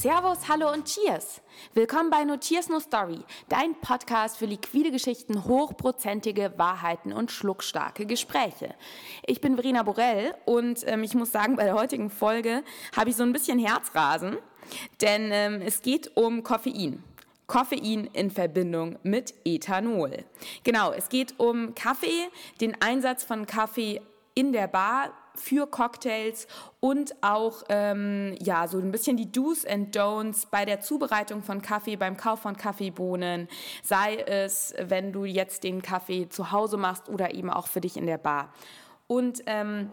Servus, hallo und Cheers! Willkommen bei No Cheers No Story, dein Podcast für liquide Geschichten, hochprozentige Wahrheiten und schluckstarke Gespräche. Ich bin Verena Borell und ähm, ich muss sagen, bei der heutigen Folge habe ich so ein bisschen Herzrasen, denn ähm, es geht um Koffein. Koffein in Verbindung mit Ethanol. Genau, es geht um Kaffee, den Einsatz von Kaffee in der Bar für Cocktails und auch ähm, ja so ein bisschen die Do's and Don'ts bei der Zubereitung von Kaffee, beim Kauf von Kaffeebohnen, sei es, wenn du jetzt den Kaffee zu Hause machst oder eben auch für dich in der Bar. Und ähm,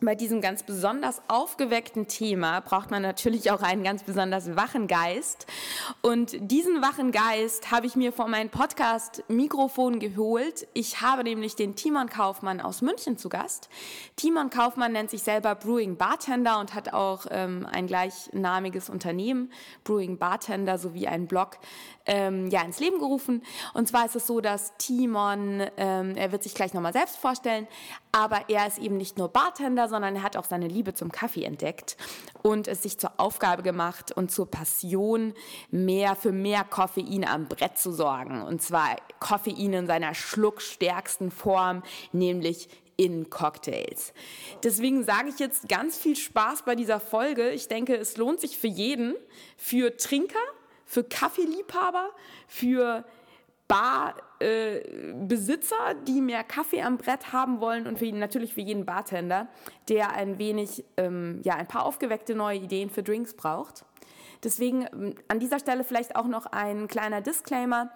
bei diesem ganz besonders aufgeweckten Thema braucht man natürlich auch einen ganz besonders wachen Geist. Und diesen wachen Geist habe ich mir vor meinem Podcast Mikrofon geholt. Ich habe nämlich den Timon Kaufmann aus München zu Gast. Timon Kaufmann nennt sich selber Brewing Bartender und hat auch ähm, ein gleichnamiges Unternehmen, Brewing Bartender, sowie einen Blog, ähm, ja, ins Leben gerufen. Und zwar ist es so, dass Timon, ähm, er wird sich gleich nochmal selbst vorstellen, aber er ist eben nicht nur Bartender, sondern er hat auch seine Liebe zum Kaffee entdeckt und es sich zur Aufgabe gemacht und zur Passion, mehr für mehr Koffein am Brett zu sorgen. Und zwar Koffein in seiner schluckstärksten Form, nämlich in Cocktails. Deswegen sage ich jetzt ganz viel Spaß bei dieser Folge. Ich denke, es lohnt sich für jeden, für Trinker, für Kaffeeliebhaber, für Barbesitzer, äh, die mehr Kaffee am Brett haben wollen und für, natürlich für jeden Bartender, der ein wenig, ähm, ja, ein paar aufgeweckte neue Ideen für Drinks braucht. Deswegen ähm, an dieser Stelle vielleicht auch noch ein kleiner Disclaimer.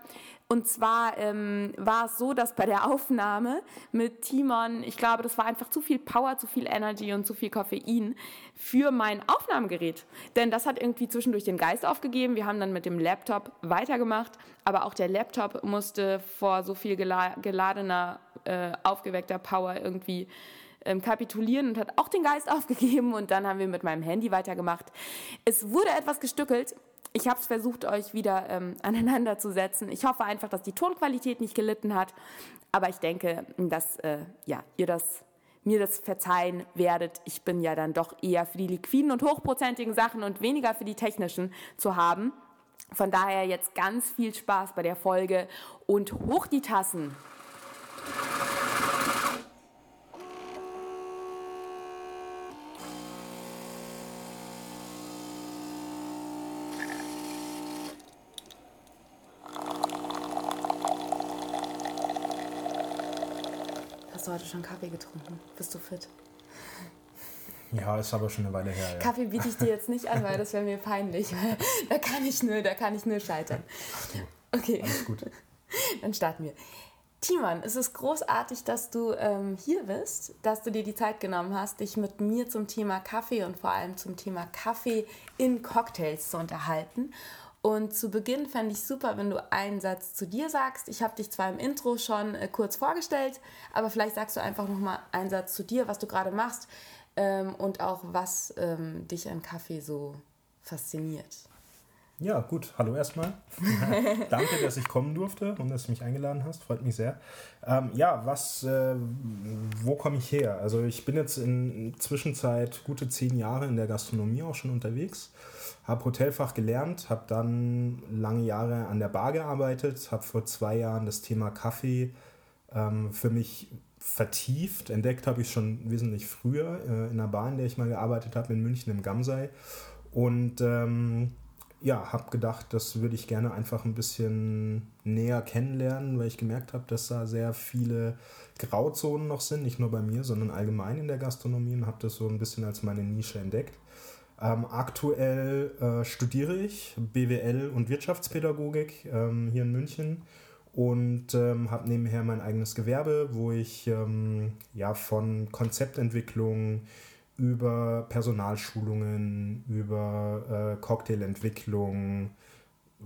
Und zwar ähm, war es so, dass bei der Aufnahme mit Timon, ich glaube, das war einfach zu viel Power, zu viel Energy und zu viel Koffein für mein Aufnahmegerät. Denn das hat irgendwie zwischendurch den Geist aufgegeben. Wir haben dann mit dem Laptop weitergemacht, aber auch der Laptop musste vor so viel geladener, äh, aufgeweckter Power irgendwie ähm, kapitulieren und hat auch den Geist aufgegeben und dann haben wir mit meinem Handy weitergemacht. Es wurde etwas gestückelt. Ich habe es versucht, euch wieder ähm, aneinander zu setzen. Ich hoffe einfach, dass die Tonqualität nicht gelitten hat. Aber ich denke, dass äh, ja, ihr das mir das verzeihen werdet. Ich bin ja dann doch eher für die liquiden und hochprozentigen Sachen und weniger für die technischen zu haben. Von daher jetzt ganz viel Spaß bei der Folge und hoch die Tassen. Hast du heute schon Kaffee getrunken? Bist du fit? Ja, ist aber schon eine Weile her. Ja. Kaffee biete ich dir jetzt nicht an, weil das wäre mir peinlich. da kann ich nur, da kann ich nur scheitern. Ach du. Okay. Alles gut. Dann starten wir. Timon, es ist großartig, dass du ähm, hier bist, dass du dir die Zeit genommen hast, dich mit mir zum Thema Kaffee und vor allem zum Thema Kaffee in Cocktails zu unterhalten. Und zu Beginn fände ich super, wenn du einen Satz zu dir sagst. Ich habe dich zwar im Intro schon äh, kurz vorgestellt, aber vielleicht sagst du einfach nochmal einen Satz zu dir, was du gerade machst ähm, und auch was ähm, dich an Kaffee so fasziniert. Ja, gut. Hallo erstmal. Danke, dass ich kommen durfte und dass du mich eingeladen hast. Freut mich sehr. Ähm, ja, was, äh, wo komme ich her? Also ich bin jetzt in Zwischenzeit gute zehn Jahre in der Gastronomie auch schon unterwegs habe Hotelfach gelernt, habe dann lange Jahre an der Bar gearbeitet, habe vor zwei Jahren das Thema Kaffee ähm, für mich vertieft. Entdeckt habe ich schon wesentlich früher äh, in einer Bar, in der ich mal gearbeitet habe, in München im Gamsei. Und ähm, ja, habe gedacht, das würde ich gerne einfach ein bisschen näher kennenlernen, weil ich gemerkt habe, dass da sehr viele Grauzonen noch sind, nicht nur bei mir, sondern allgemein in der Gastronomie und habe das so ein bisschen als meine Nische entdeckt. Ähm, aktuell äh, studiere ich BWL und Wirtschaftspädagogik ähm, hier in München und ähm, habe nebenher mein eigenes Gewerbe, wo ich ähm, ja von Konzeptentwicklung über Personalschulungen, über äh, Cocktailentwicklung,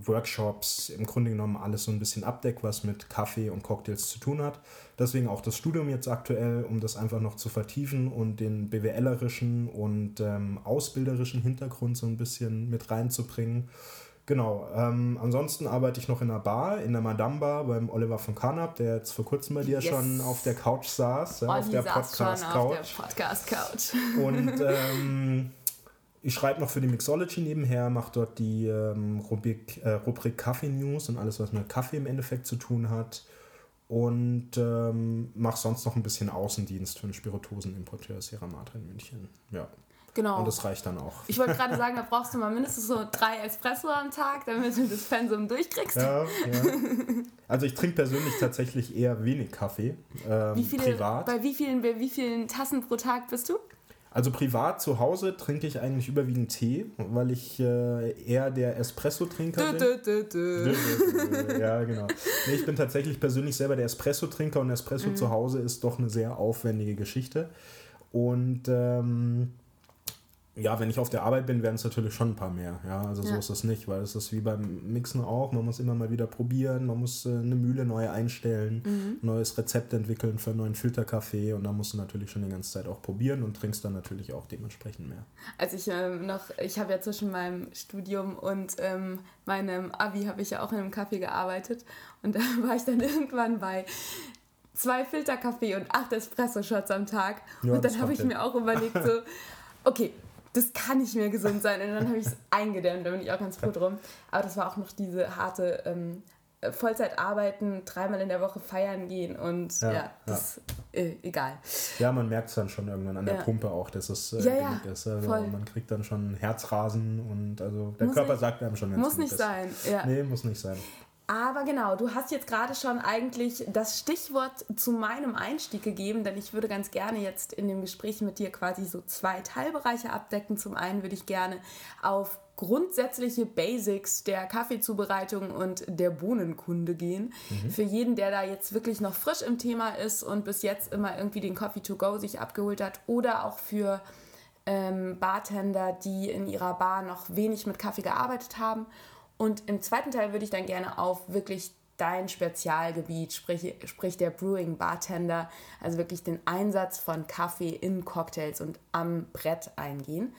Workshops, im Grunde genommen alles so ein bisschen abdeckt, was mit Kaffee und Cocktails zu tun hat. Deswegen auch das Studium jetzt aktuell, um das einfach noch zu vertiefen und den BWLerischen und ähm, ausbilderischen Hintergrund so ein bisschen mit reinzubringen. Genau, ähm, ansonsten arbeite ich noch in einer Bar, in der Madame Bar beim Oliver von Carnap, der jetzt vor kurzem bei dir yes. schon auf der Couch saß, ja, auf der Podcast-Couch. Podcast Und ähm, ich schreibe noch für die Mixology nebenher, mache dort die ähm, Rubrik, äh, Rubrik Kaffee News und alles, was mit Kaffee im Endeffekt zu tun hat. Und ähm, mache sonst noch ein bisschen Außendienst für einen Spirituosenimporteur Sierra Madre in München. Ja. Genau. Und das reicht dann auch. Ich wollte gerade sagen, da brauchst du mal mindestens so drei Espresso am Tag, damit du das Pensum durchkriegst. Ja, ja. Also ich trinke persönlich tatsächlich eher wenig Kaffee. Ähm, wie viele, privat. Bei wie vielen, bei wie vielen Tassen pro Tag bist du? Also privat zu Hause trinke ich eigentlich überwiegend Tee, weil ich äh, eher der Espresso-Trinker bin. Ja, genau. Nee, ich bin tatsächlich persönlich selber der Espresso-Trinker und Espresso mhm. zu Hause ist doch eine sehr aufwendige Geschichte. Und ähm, ja, wenn ich auf der Arbeit bin, werden es natürlich schon ein paar mehr. Ja, also so ist es nicht, weil es ist wie beim Mixen auch. Man muss immer mal wieder probieren, man muss äh, eine Mühle neu einstellen, mhm. neues Rezept entwickeln für einen neuen Filterkaffee und da musst du natürlich schon die ganze Zeit auch probieren und trinkst dann natürlich auch dementsprechend mehr. Also ich ähm, noch, ich habe ja zwischen meinem Studium und ähm, meinem Abi habe ich ja auch in einem Kaffee gearbeitet und da war ich dann irgendwann bei zwei Filterkaffee und acht Espresso-Shots am Tag ja, und dann habe ich mir auch überlegt so, okay, das kann nicht mehr gesund sein. Und dann habe ich es eingedämmt, da bin ich auch ganz froh drum. Aber das war auch noch diese harte ähm, Vollzeit arbeiten, dreimal in der Woche feiern gehen und ja, ja das ja. Äh, egal. Ja, man merkt es dann schon irgendwann an der ja. Pumpe auch, dass es äh, ja, ist. Also man kriegt dann schon Herzrasen und also der muss Körper nicht, sagt einem schon, wenn Muss nicht ist. sein. Ja. Nee, muss nicht sein. Aber genau, du hast jetzt gerade schon eigentlich das Stichwort zu meinem Einstieg gegeben, denn ich würde ganz gerne jetzt in dem Gespräch mit dir quasi so zwei Teilbereiche abdecken. Zum einen würde ich gerne auf grundsätzliche Basics der Kaffeezubereitung und der Bohnenkunde gehen. Mhm. Für jeden, der da jetzt wirklich noch frisch im Thema ist und bis jetzt immer irgendwie den Coffee to go sich abgeholt hat oder auch für ähm, Bartender, die in ihrer Bar noch wenig mit Kaffee gearbeitet haben und im zweiten Teil würde ich dann gerne auf wirklich dein Spezialgebiet, sprich, sprich der Brewing Bartender, also wirklich den Einsatz von Kaffee in Cocktails und am Brett eingehen.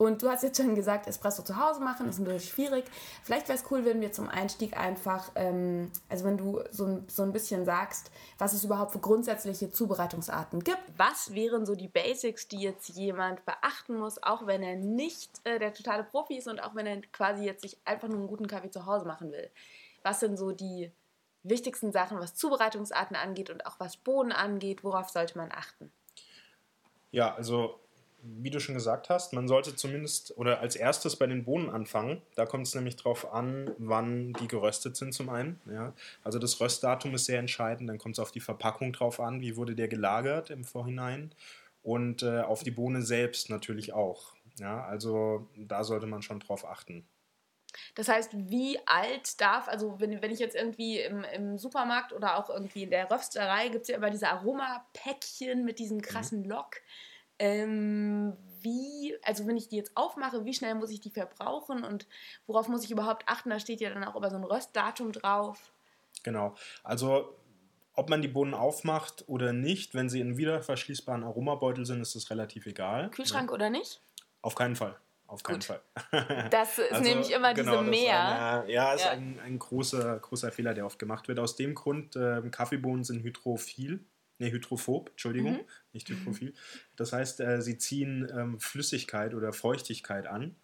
Und du hast jetzt schon gesagt, Espresso zu Hause machen ist ein bisschen schwierig. Vielleicht wäre es cool, wenn wir zum Einstieg einfach, ähm, also wenn du so, so ein bisschen sagst, was es überhaupt für grundsätzliche Zubereitungsarten gibt. Was wären so die Basics, die jetzt jemand beachten muss, auch wenn er nicht äh, der totale Profi ist und auch wenn er quasi jetzt sich einfach nur einen guten Kaffee zu Hause machen will? Was sind so die wichtigsten Sachen, was Zubereitungsarten angeht und auch was Bohnen angeht? Worauf sollte man achten? Ja, also wie du schon gesagt hast, man sollte zumindest oder als erstes bei den Bohnen anfangen. Da kommt es nämlich darauf an, wann die geröstet sind zum einen. Ja. Also das Röstdatum ist sehr entscheidend. Dann kommt es auf die Verpackung drauf an, wie wurde der gelagert im Vorhinein. Und äh, auf die Bohne selbst natürlich auch. Ja, also da sollte man schon drauf achten. Das heißt, wie alt darf, also wenn, wenn ich jetzt irgendwie im, im Supermarkt oder auch irgendwie in der Rösterei, gibt es ja immer diese Aromapäckchen mit diesem krassen Lock. Ähm, wie, also wenn ich die jetzt aufmache, wie schnell muss ich die verbrauchen und worauf muss ich überhaupt achten? Da steht ja dann auch über so ein Röstdatum drauf. Genau. Also ob man die Bohnen aufmacht oder nicht, wenn sie in wiederverschließbaren Aromabeutel sind, ist das relativ egal. Kühlschrank ja. oder nicht? Auf keinen Fall. Auf keinen Gut. Fall. Das ist also, nämlich immer genau, diese Mehr. Eine, ja, ist ja. Ein, ein großer, großer Fehler, der oft gemacht wird. Aus dem Grund, äh, Kaffeebohnen sind hydrophil ne, hydrophob, Entschuldigung, mhm. nicht hydrophil. Das heißt, äh, sie ziehen ähm, Flüssigkeit oder Feuchtigkeit an.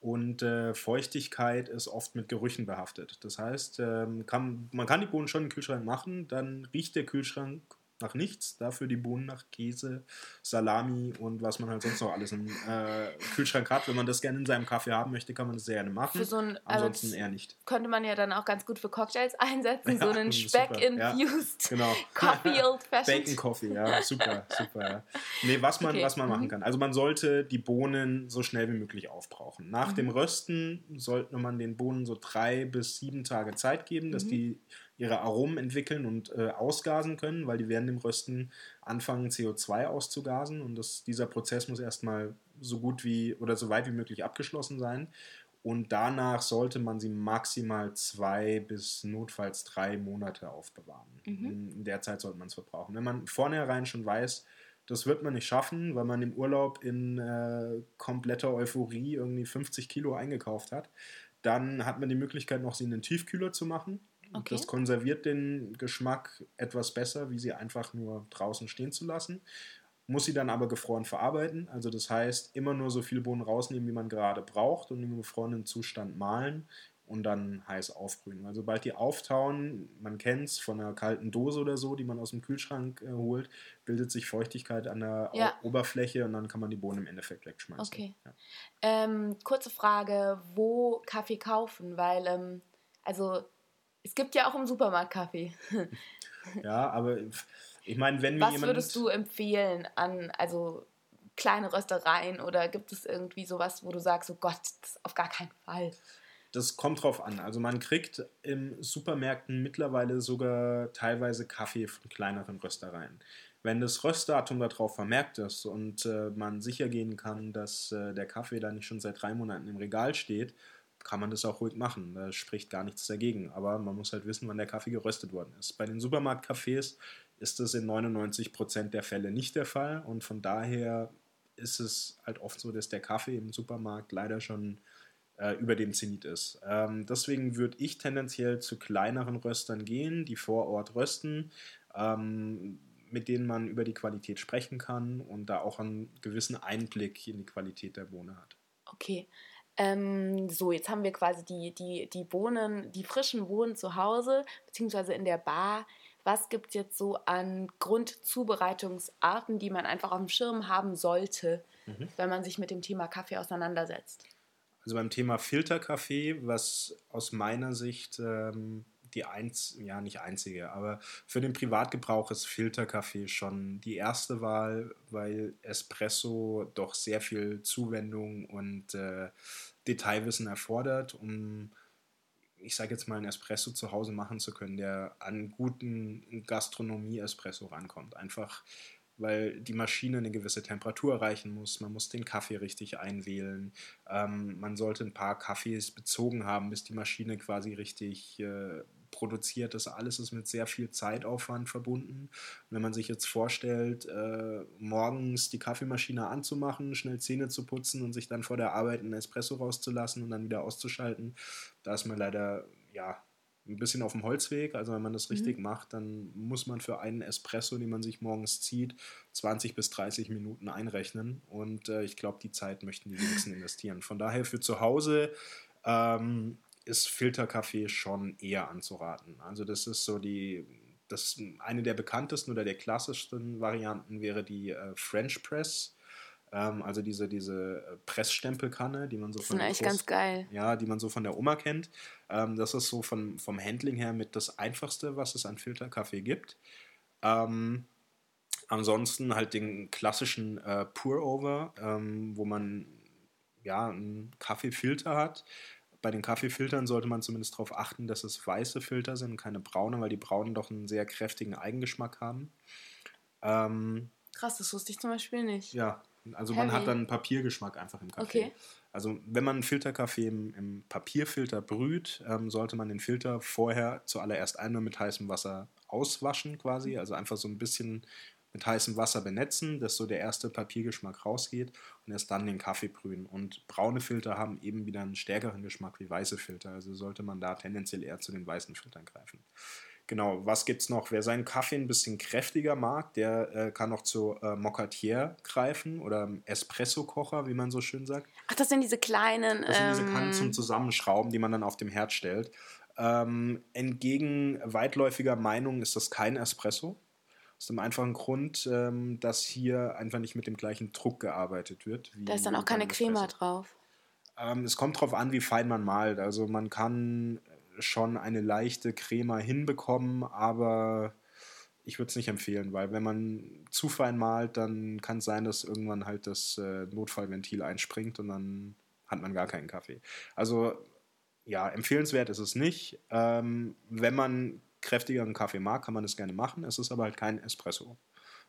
Und äh, Feuchtigkeit ist oft mit Gerüchen behaftet. Das heißt, ähm, kann, man kann die Bohnen schon im Kühlschrank machen, dann riecht der Kühlschrank nach nichts, dafür die Bohnen nach Käse, Salami und was man halt sonst noch alles im äh, Kühlschrank hat. Wenn man das gerne in seinem Kaffee haben möchte, kann man das sehr gerne machen. Für so ein, Ansonsten eher nicht. Könnte man ja dann auch ganz gut für Cocktails einsetzen, ja, so einen Speck-infused ja, genau. Coffee Old Fashioned. Bacon Coffee, ja, super, super. Ja. Nee, was man, okay. was man machen mhm. kann. Also man sollte die Bohnen so schnell wie möglich aufbrauchen. Nach mhm. dem Rösten sollte man den Bohnen so drei bis sieben Tage Zeit geben, dass mhm. die ihre Aromen entwickeln und äh, ausgasen können, weil die werden im Rösten anfangen, CO2 auszugasen und das, dieser Prozess muss erstmal so gut wie oder so weit wie möglich abgeschlossen sein. Und danach sollte man sie maximal zwei bis notfalls drei Monate aufbewahren. Mhm. In, in der Zeit sollte man es verbrauchen. Wenn man vornherein schon weiß, das wird man nicht schaffen, weil man im Urlaub in äh, kompletter Euphorie irgendwie 50 Kilo eingekauft hat, dann hat man die Möglichkeit, noch sie in den Tiefkühler zu machen. Okay. Das konserviert den Geschmack etwas besser, wie sie einfach nur draußen stehen zu lassen. muss sie dann aber gefroren verarbeiten. Also das heißt, immer nur so viele Bohnen rausnehmen, wie man gerade braucht und im gefrorenen Zustand mahlen und dann heiß aufbrühen. Weil sobald die auftauen, man kennt es von einer kalten Dose oder so, die man aus dem Kühlschrank äh, holt, bildet sich Feuchtigkeit an der ja. Oberfläche und dann kann man die Bohnen im Endeffekt wegschmeißen. Okay. Ja. Ähm, kurze Frage, wo Kaffee kaufen? Weil, ähm, also es gibt ja auch im Supermarkt Kaffee. ja, aber ich meine, wenn mir Was jemand... würdest du empfehlen an, also kleine Röstereien oder gibt es irgendwie sowas, wo du sagst, oh Gott, das auf gar keinen Fall? Das kommt drauf an. Also man kriegt im Supermärkten mittlerweile sogar teilweise Kaffee von kleineren Röstereien. Wenn das Röstdatum darauf vermerkt ist und äh, man sicher gehen kann, dass äh, der Kaffee da nicht schon seit drei Monaten im Regal steht, kann man das auch ruhig machen. Da spricht gar nichts dagegen. Aber man muss halt wissen, wann der Kaffee geröstet worden ist. Bei den Supermarktcafés ist das in 99% der Fälle nicht der Fall. Und von daher ist es halt oft so, dass der Kaffee im Supermarkt leider schon äh, über dem Zenit ist. Ähm, deswegen würde ich tendenziell zu kleineren Röstern gehen, die vor Ort rösten, ähm, mit denen man über die Qualität sprechen kann und da auch einen gewissen Einblick in die Qualität der Bohne hat. Okay. Ähm, so, jetzt haben wir quasi die, die, die Bohnen, die frischen Bohnen zu Hause, beziehungsweise in der Bar. Was gibt es jetzt so an Grundzubereitungsarten, die man einfach auf dem Schirm haben sollte, mhm. wenn man sich mit dem Thema Kaffee auseinandersetzt? Also beim Thema Filterkaffee, was aus meiner Sicht ähm, die eins, ja nicht einzige, aber für den Privatgebrauch ist Filterkaffee schon die erste Wahl, weil Espresso doch sehr viel Zuwendung und äh, Detailwissen erfordert, um ich sage jetzt mal, einen Espresso zu Hause machen zu können, der an guten Gastronomie-Espresso rankommt. Einfach weil die Maschine eine gewisse Temperatur erreichen muss. Man muss den Kaffee richtig einwählen. Ähm, man sollte ein paar Kaffees bezogen haben, bis die Maschine quasi richtig äh, produziert. Das alles ist mit sehr viel Zeitaufwand verbunden. Und wenn man sich jetzt vorstellt, äh, morgens die Kaffeemaschine anzumachen, schnell Zähne zu putzen und sich dann vor der Arbeit einen Espresso rauszulassen und dann wieder auszuschalten, da ist man leider ja ein bisschen auf dem Holzweg. Also wenn man das richtig mhm. macht, dann muss man für einen Espresso, den man sich morgens zieht, 20 bis 30 Minuten einrechnen. Und äh, ich glaube, die Zeit möchten die wenigsten investieren. Von daher für zu Hause ähm, ist Filterkaffee schon eher anzuraten. Also das ist so die, das eine der bekanntesten oder der klassischsten Varianten wäre die äh, French Press ähm, also diese, diese äh, Pressstempelkanne, die man so von der Groß ganz geil. Ja, die man so von der Oma kennt. Ähm, das ist so von, vom Handling her mit das einfachste, was es an Filterkaffee gibt. Ähm, ansonsten halt den klassischen äh, Pour-Over, ähm, wo man ja einen Kaffeefilter hat. Bei den Kaffeefiltern sollte man zumindest darauf achten, dass es weiße Filter sind, keine braunen, weil die braunen doch einen sehr kräftigen Eigengeschmack haben. Ähm, Krass, das wusste ich zum Beispiel nicht. Ja, also Heavy. man hat dann Papiergeschmack einfach im Kaffee. Okay. Also wenn man einen Filterkaffee im, im Papierfilter brüht, ähm, sollte man den Filter vorher zuallererst einmal mit heißem Wasser auswaschen quasi. Mhm. Also einfach so ein bisschen mit heißem Wasser benetzen, dass so der erste Papiergeschmack rausgeht und erst dann den Kaffee brühen. Und braune Filter haben eben wieder einen stärkeren Geschmack wie weiße Filter. Also sollte man da tendenziell eher zu den weißen Filtern greifen. Genau, was gibt es noch? Wer seinen Kaffee ein bisschen kräftiger mag, der äh, kann noch zu äh, Mocatier greifen oder Espresso-Kocher, wie man so schön sagt. Ach, das sind diese kleinen. Das sind diese Kannen zum ähm, Zusammenschrauben, die man dann auf dem Herd stellt. Ähm, entgegen weitläufiger Meinung ist das kein Espresso. Aus dem einfachen Grund, ähm, dass hier einfach nicht mit dem gleichen Druck gearbeitet wird. da ist dann auch keine Crema drauf. Ähm, es kommt darauf an, wie fein man malt. Also man kann schon eine leichte Crema hinbekommen, aber ich würde es nicht empfehlen, weil wenn man zu fein malt, dann kann es sein, dass irgendwann halt das äh, Notfallventil einspringt und dann hat man gar keinen Kaffee. Also ja, empfehlenswert ist es nicht. Ähm, wenn man kräftigeren Kaffee mag, kann man es gerne machen. Es ist aber halt kein Espresso,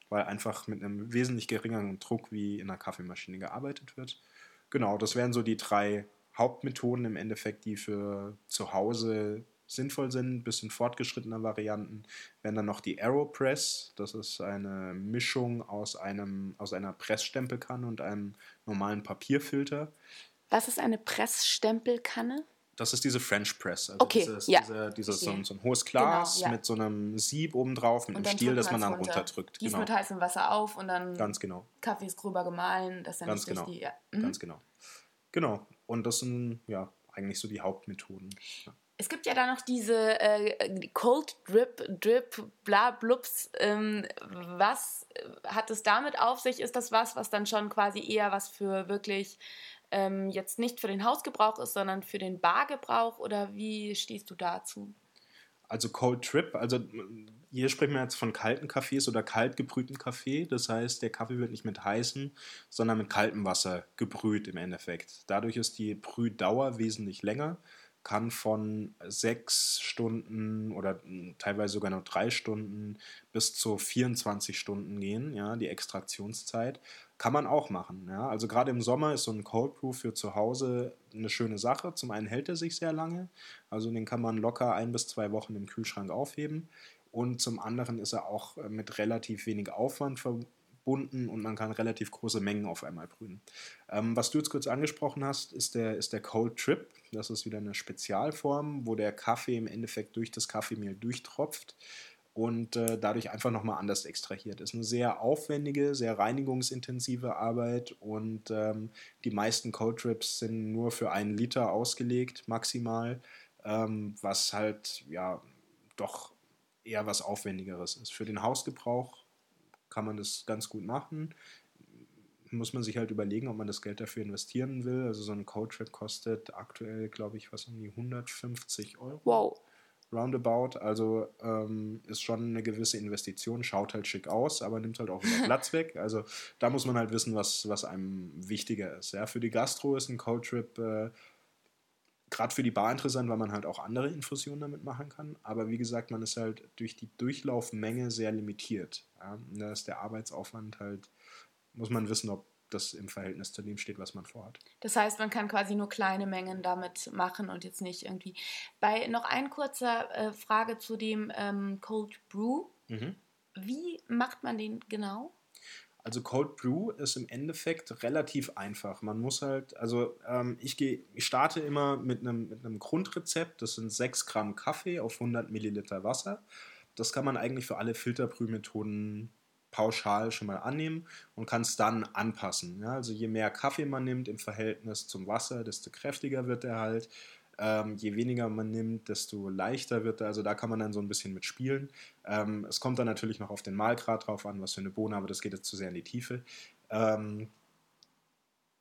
weil einfach mit einem wesentlich geringeren Druck wie in einer Kaffeemaschine gearbeitet wird. Genau, das wären so die drei Hauptmethoden im Endeffekt, die für zu Hause sinnvoll sind, bisschen fortgeschrittener Varianten, wären dann noch die Aeropress. Das ist eine Mischung aus, einem, aus einer Pressstempelkanne und einem normalen Papierfilter. Was ist eine Pressstempelkanne? Das ist diese French Press. Also okay, dieses, ja. Diese, dieses so, ein, so, ein hohes genau, Glas genau, ja. mit so einem Sieb obendrauf, mit einem Stiel, das man dann runterdrückt. Gießt genau. mit heißem Wasser auf und dann Ganz genau. Kaffee ist gröber gemahlen. Das dann Ganz genau. Die, ja. mhm. Ganz genau. Genau. Und das sind ja eigentlich so die Hauptmethoden. Ja. Es gibt ja da noch diese äh, Cold Drip, Drip, bla blups. Ähm, was hat es damit auf sich? Ist das was, was dann schon quasi eher was für wirklich ähm, jetzt nicht für den Hausgebrauch ist, sondern für den Bargebrauch? Oder wie stehst du dazu? Also Cold Trip, also hier sprechen wir jetzt von kalten Kaffees oder kalt gebrühten Kaffee. Das heißt, der Kaffee wird nicht mit heißem, sondern mit kaltem Wasser gebrüht im Endeffekt. Dadurch ist die Brühdauer wesentlich länger kann von sechs Stunden oder teilweise sogar nur drei Stunden bis zu 24 Stunden gehen, ja, die Extraktionszeit. Kann man auch machen. Ja. Also gerade im Sommer ist so ein Cold Brew für zu Hause eine schöne Sache. Zum einen hält er sich sehr lange, also den kann man locker ein bis zwei Wochen im Kühlschrank aufheben. Und zum anderen ist er auch mit relativ wenig Aufwand verbunden und man kann relativ große Mengen auf einmal brühen. Ähm, was du jetzt kurz angesprochen hast, ist der, ist der Cold Trip. Das ist wieder eine Spezialform, wo der Kaffee im Endeffekt durch das Kaffeemehl durchtropft und äh, dadurch einfach nochmal anders extrahiert. Ist eine sehr aufwendige, sehr reinigungsintensive Arbeit und ähm, die meisten Cold Trips sind nur für einen Liter ausgelegt, maximal, ähm, was halt ja doch eher was Aufwendigeres ist. Für den Hausgebrauch kann man das ganz gut machen. Muss man sich halt überlegen, ob man das Geld dafür investieren will. Also so ein Codetrack kostet aktuell, glaube ich, was um die 150 Euro. Wow. Roundabout. Also ähm, ist schon eine gewisse Investition, schaut halt schick aus, aber nimmt halt auch wieder Platz weg. Also da muss man halt wissen, was, was einem wichtiger ist. Ja, für die Gastro ist ein Codetrip äh, gerade für die Bar interessant, weil man halt auch andere Infusionen damit machen kann. Aber wie gesagt, man ist halt durch die Durchlaufmenge sehr limitiert. Ja? Da ist der Arbeitsaufwand halt, muss man wissen, ob das im Verhältnis zu dem steht, was man vorhat. Das heißt, man kann quasi nur kleine Mengen damit machen und jetzt nicht irgendwie. Bei noch ein kurzer äh, Frage zu dem ähm, Cold Brew. Mhm. Wie macht man den genau? Also Cold Brew ist im Endeffekt relativ einfach. Man muss halt, also ähm, ich, geh, ich starte immer mit einem, mit einem Grundrezept. Das sind 6 Gramm Kaffee auf 100 Milliliter Wasser. Das kann man eigentlich für alle Filterbrühmethoden pauschal schon mal annehmen und kann es dann anpassen. Ja, also je mehr Kaffee man nimmt im Verhältnis zum Wasser, desto kräftiger wird er halt. Ähm, je weniger man nimmt, desto leichter wird er. Also da kann man dann so ein bisschen mit spielen. Ähm, es kommt dann natürlich noch auf den Mahlgrad drauf an, was für eine Bohne, aber das geht jetzt zu sehr in die Tiefe. Ähm,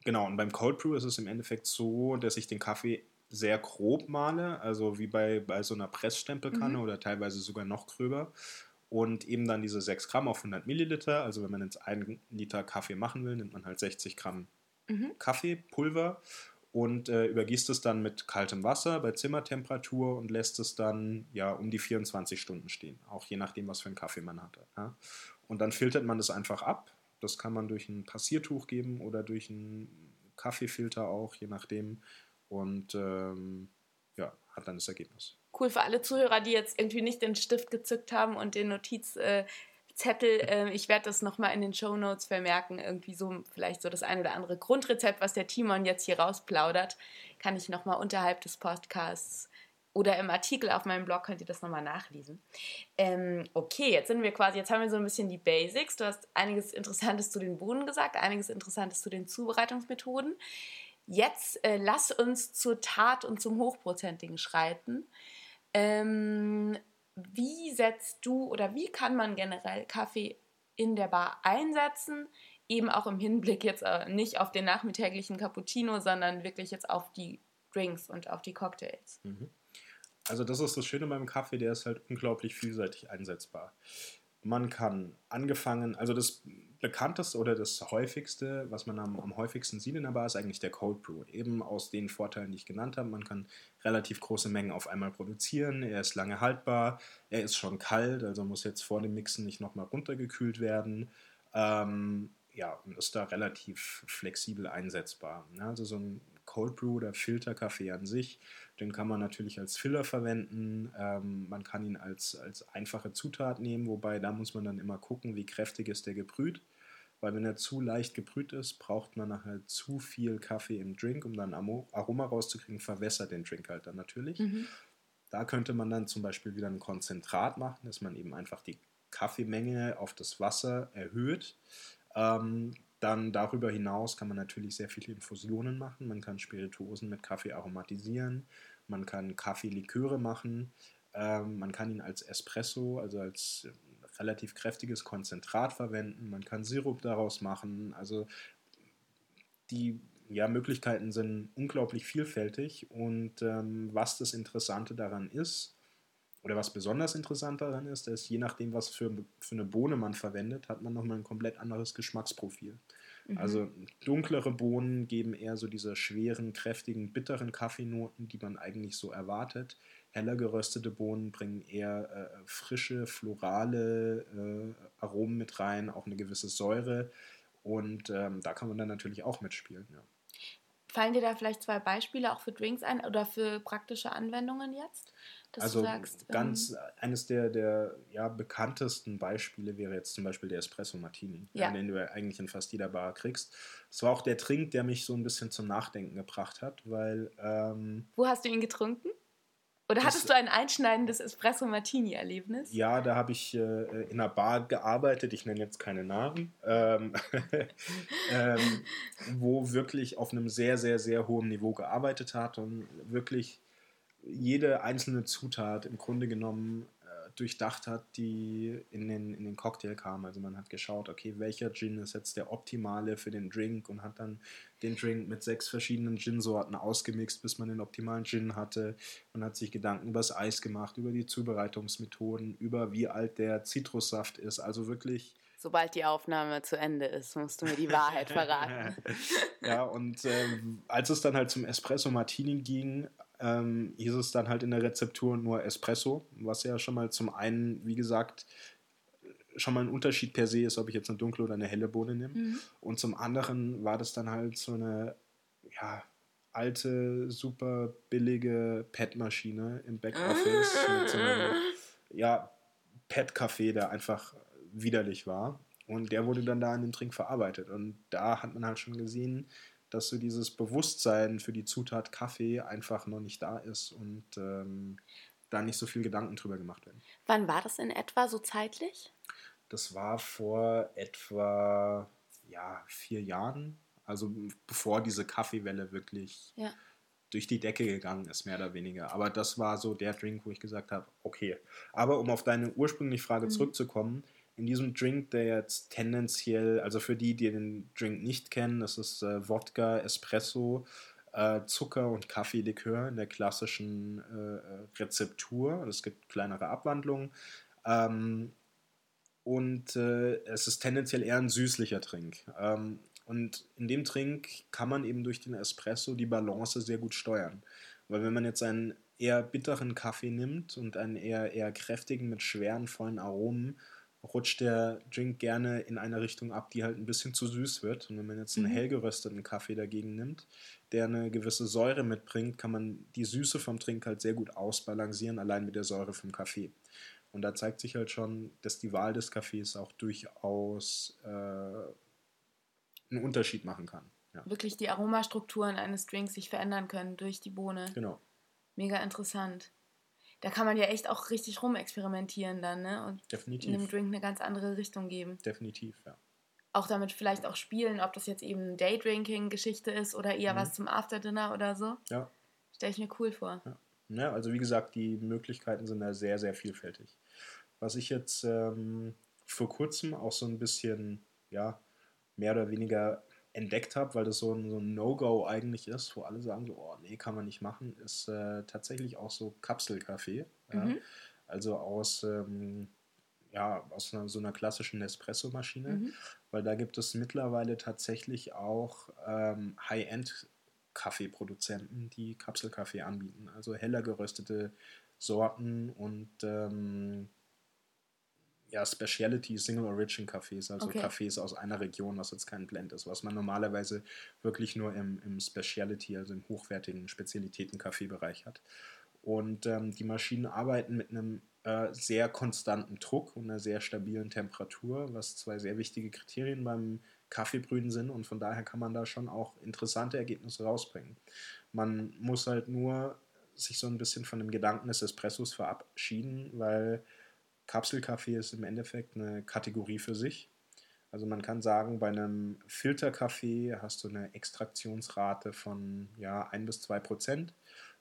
genau, und beim Cold Brew ist es im Endeffekt so, dass ich den Kaffee sehr grob male, also wie bei, bei so einer Pressstempelkanne mhm. oder teilweise sogar noch gröber. Und eben dann diese 6 Gramm auf 100 Milliliter. Also wenn man jetzt einen Liter Kaffee machen will, nimmt man halt 60 Gramm mhm. Kaffeepulver und äh, übergießt es dann mit kaltem Wasser bei Zimmertemperatur und lässt es dann ja um die 24 Stunden stehen, auch je nachdem, was für einen Kaffee man hatte. Ja. Und dann filtert man das einfach ab. Das kann man durch ein Passiertuch geben oder durch einen Kaffeefilter auch, je nachdem. Und ähm, ja, hat dann das Ergebnis. Cool für alle Zuhörer, die jetzt irgendwie nicht den Stift gezückt haben und den Notiz. Äh. Äh, ich werde das nochmal in den Show Notes vermerken. Irgendwie so, vielleicht so das ein oder andere Grundrezept, was der Timon jetzt hier rausplaudert, kann ich nochmal unterhalb des Podcasts oder im Artikel auf meinem Blog könnt ihr das nochmal nachlesen. Ähm, okay, jetzt sind wir quasi, jetzt haben wir so ein bisschen die Basics. Du hast einiges Interessantes zu den Bohnen gesagt, einiges Interessantes zu den Zubereitungsmethoden. Jetzt äh, lass uns zur Tat und zum Hochprozentigen schreiten. Ähm, wie setzt du oder wie kann man generell Kaffee in der Bar einsetzen? Eben auch im Hinblick jetzt äh, nicht auf den nachmittäglichen Cappuccino, sondern wirklich jetzt auf die Drinks und auf die Cocktails. Mhm. Also das ist das Schöne beim Kaffee, der ist halt unglaublich vielseitig einsetzbar. Man kann angefangen, also das bekannteste oder das häufigste, was man am, am häufigsten sieht in der Bar, ist eigentlich der Cold Brew. Eben aus den Vorteilen, die ich genannt habe. Man kann relativ große Mengen auf einmal produzieren. Er ist lange haltbar. Er ist schon kalt, also muss jetzt vor dem Mixen nicht nochmal runtergekühlt werden. Ähm, ja, und ist da relativ flexibel einsetzbar. Also so ein Cold Brew oder Filterkaffee an sich den kann man natürlich als Filler verwenden. Ähm, man kann ihn als, als einfache Zutat nehmen, wobei da muss man dann immer gucken, wie kräftig ist der gebrüht. weil wenn er zu leicht gebrüht ist, braucht man nachher zu viel Kaffee im Drink, um dann Aroma rauszukriegen, verwässert den Drink halt dann natürlich. Mhm. Da könnte man dann zum Beispiel wieder ein Konzentrat machen, dass man eben einfach die Kaffeemenge auf das Wasser erhöht. Ähm, dann darüber hinaus kann man natürlich sehr viele Infusionen machen. Man kann Spirituosen mit Kaffee aromatisieren. Man kann Kaffeeliköre machen. Ähm, man kann ihn als Espresso, also als äh, relativ kräftiges Konzentrat verwenden. Man kann Sirup daraus machen. Also die ja, Möglichkeiten sind unglaublich vielfältig. Und ähm, was das Interessante daran ist, oder was besonders interessant daran ist, ist, je nachdem, was für, für eine Bohne man verwendet, hat man nochmal ein komplett anderes Geschmacksprofil. Mhm. Also dunklere Bohnen geben eher so diese schweren, kräftigen, bitteren Kaffeenoten, die man eigentlich so erwartet. Heller geröstete Bohnen bringen eher äh, frische, florale äh, Aromen mit rein, auch eine gewisse Säure. Und ähm, da kann man dann natürlich auch mitspielen. Ja. Fallen dir da vielleicht zwei Beispiele auch für Drinks ein oder für praktische Anwendungen jetzt? also sagst, ganz ähm, eines der, der ja, bekanntesten Beispiele wäre jetzt zum Beispiel der Espresso Martini, ja. den du eigentlich in fast jeder Bar kriegst. Es war auch der Trink, der mich so ein bisschen zum Nachdenken gebracht hat, weil. Ähm, Wo hast du ihn getrunken? Oder das, hattest du ein einschneidendes Espresso Martini-Erlebnis? Ja, da habe ich äh, in einer Bar gearbeitet, ich nenne jetzt keine Namen, ähm, ähm, wo wirklich auf einem sehr, sehr, sehr hohen Niveau gearbeitet hat und wirklich jede einzelne Zutat im Grunde genommen durchdacht hat, die in den, in den Cocktail kam. Also man hat geschaut, okay, welcher Gin ist jetzt der optimale für den Drink und hat dann den Drink mit sechs verschiedenen Gin-Sorten ausgemixt, bis man den optimalen Gin hatte. Man hat sich Gedanken über das Eis gemacht, über die Zubereitungsmethoden, über wie alt der Zitrussaft ist. Also wirklich sobald die Aufnahme zu Ende ist, musst du mir die Wahrheit verraten. ja, und ähm, als es dann halt zum Espresso Martini ging, ähm, hieß es dann halt in der Rezeptur nur Espresso, was ja schon mal zum einen, wie gesagt, schon mal ein Unterschied per se ist, ob ich jetzt eine dunkle oder eine helle Bohne nehme. Mhm. Und zum anderen war das dann halt so eine, ja, alte, super billige Pet-Maschine im Backoffice mit so einem, ja, Pet-Café, der einfach widerlich war. Und der wurde dann da in den Trink verarbeitet. Und da hat man halt schon gesehen, dass so dieses Bewusstsein für die Zutat Kaffee einfach noch nicht da ist und ähm, da nicht so viel Gedanken drüber gemacht werden. Wann war das in etwa so zeitlich? Das war vor etwa ja, vier Jahren, also bevor diese Kaffeewelle wirklich ja. durch die Decke gegangen ist, mehr oder weniger. Aber das war so der Drink, wo ich gesagt habe, okay. Aber um auf deine ursprüngliche Frage mhm. zurückzukommen, in diesem Drink, der jetzt tendenziell, also für die, die den Drink nicht kennen, das ist äh, Wodka, Espresso, äh, Zucker und Kaffeelikör in der klassischen äh, Rezeptur. Es gibt kleinere Abwandlungen. Ähm, und äh, es ist tendenziell eher ein süßlicher Trink. Ähm, und in dem Trink kann man eben durch den Espresso die Balance sehr gut steuern. Weil wenn man jetzt einen eher bitteren Kaffee nimmt und einen eher, eher kräftigen mit schweren, vollen Aromen, rutscht der Drink gerne in eine Richtung ab, die halt ein bisschen zu süß wird. Und wenn man jetzt einen mhm. hell gerösteten Kaffee dagegen nimmt, der eine gewisse Säure mitbringt, kann man die Süße vom Trink halt sehr gut ausbalancieren, allein mit der Säure vom Kaffee. Und da zeigt sich halt schon, dass die Wahl des Kaffees auch durchaus äh, einen Unterschied machen kann. Ja. Wirklich die Aromastrukturen eines Drinks sich verändern können durch die Bohne. Genau. Mega interessant da kann man ja echt auch richtig rumexperimentieren dann, ne? Und Definitiv. einem Drink eine ganz andere Richtung geben. Definitiv, ja. Auch damit vielleicht auch spielen, ob das jetzt eben Daydrinking-Geschichte ist oder eher mhm. was zum Afterdinner oder so. Ja. Stelle ich mir cool vor. Ja. ja. also wie gesagt, die Möglichkeiten sind da sehr, sehr vielfältig. Was ich jetzt ähm, vor kurzem auch so ein bisschen, ja, mehr oder weniger entdeckt habe, weil das so ein, so ein No-Go eigentlich ist, wo alle sagen so, oh nee, kann man nicht machen, ist äh, tatsächlich auch so Kapselkaffee. Mhm. Ja? Also aus, ähm, ja, aus einer, so einer klassischen Espresso-Maschine, mhm. weil da gibt es mittlerweile tatsächlich auch ähm, High-End Kaffeeproduzenten, die Kapselkaffee anbieten, also heller geröstete Sorten und ähm, ja, Speciality Single Origin Cafés, also okay. Cafés aus einer Region, was jetzt kein Blend ist, was man normalerweise wirklich nur im, im Speciality, also im hochwertigen Spezialitäten-Kaffeebereich hat. Und ähm, die Maschinen arbeiten mit einem äh, sehr konstanten Druck und einer sehr stabilen Temperatur, was zwei sehr wichtige Kriterien beim Kaffeebrühen sind und von daher kann man da schon auch interessante Ergebnisse rausbringen. Man muss halt nur sich so ein bisschen von dem Gedanken des Espressos verabschieden, weil Kapselkaffee ist im Endeffekt eine Kategorie für sich. Also man kann sagen, bei einem Filterkaffee hast du eine Extraktionsrate von ja, 1 bis 2 Prozent.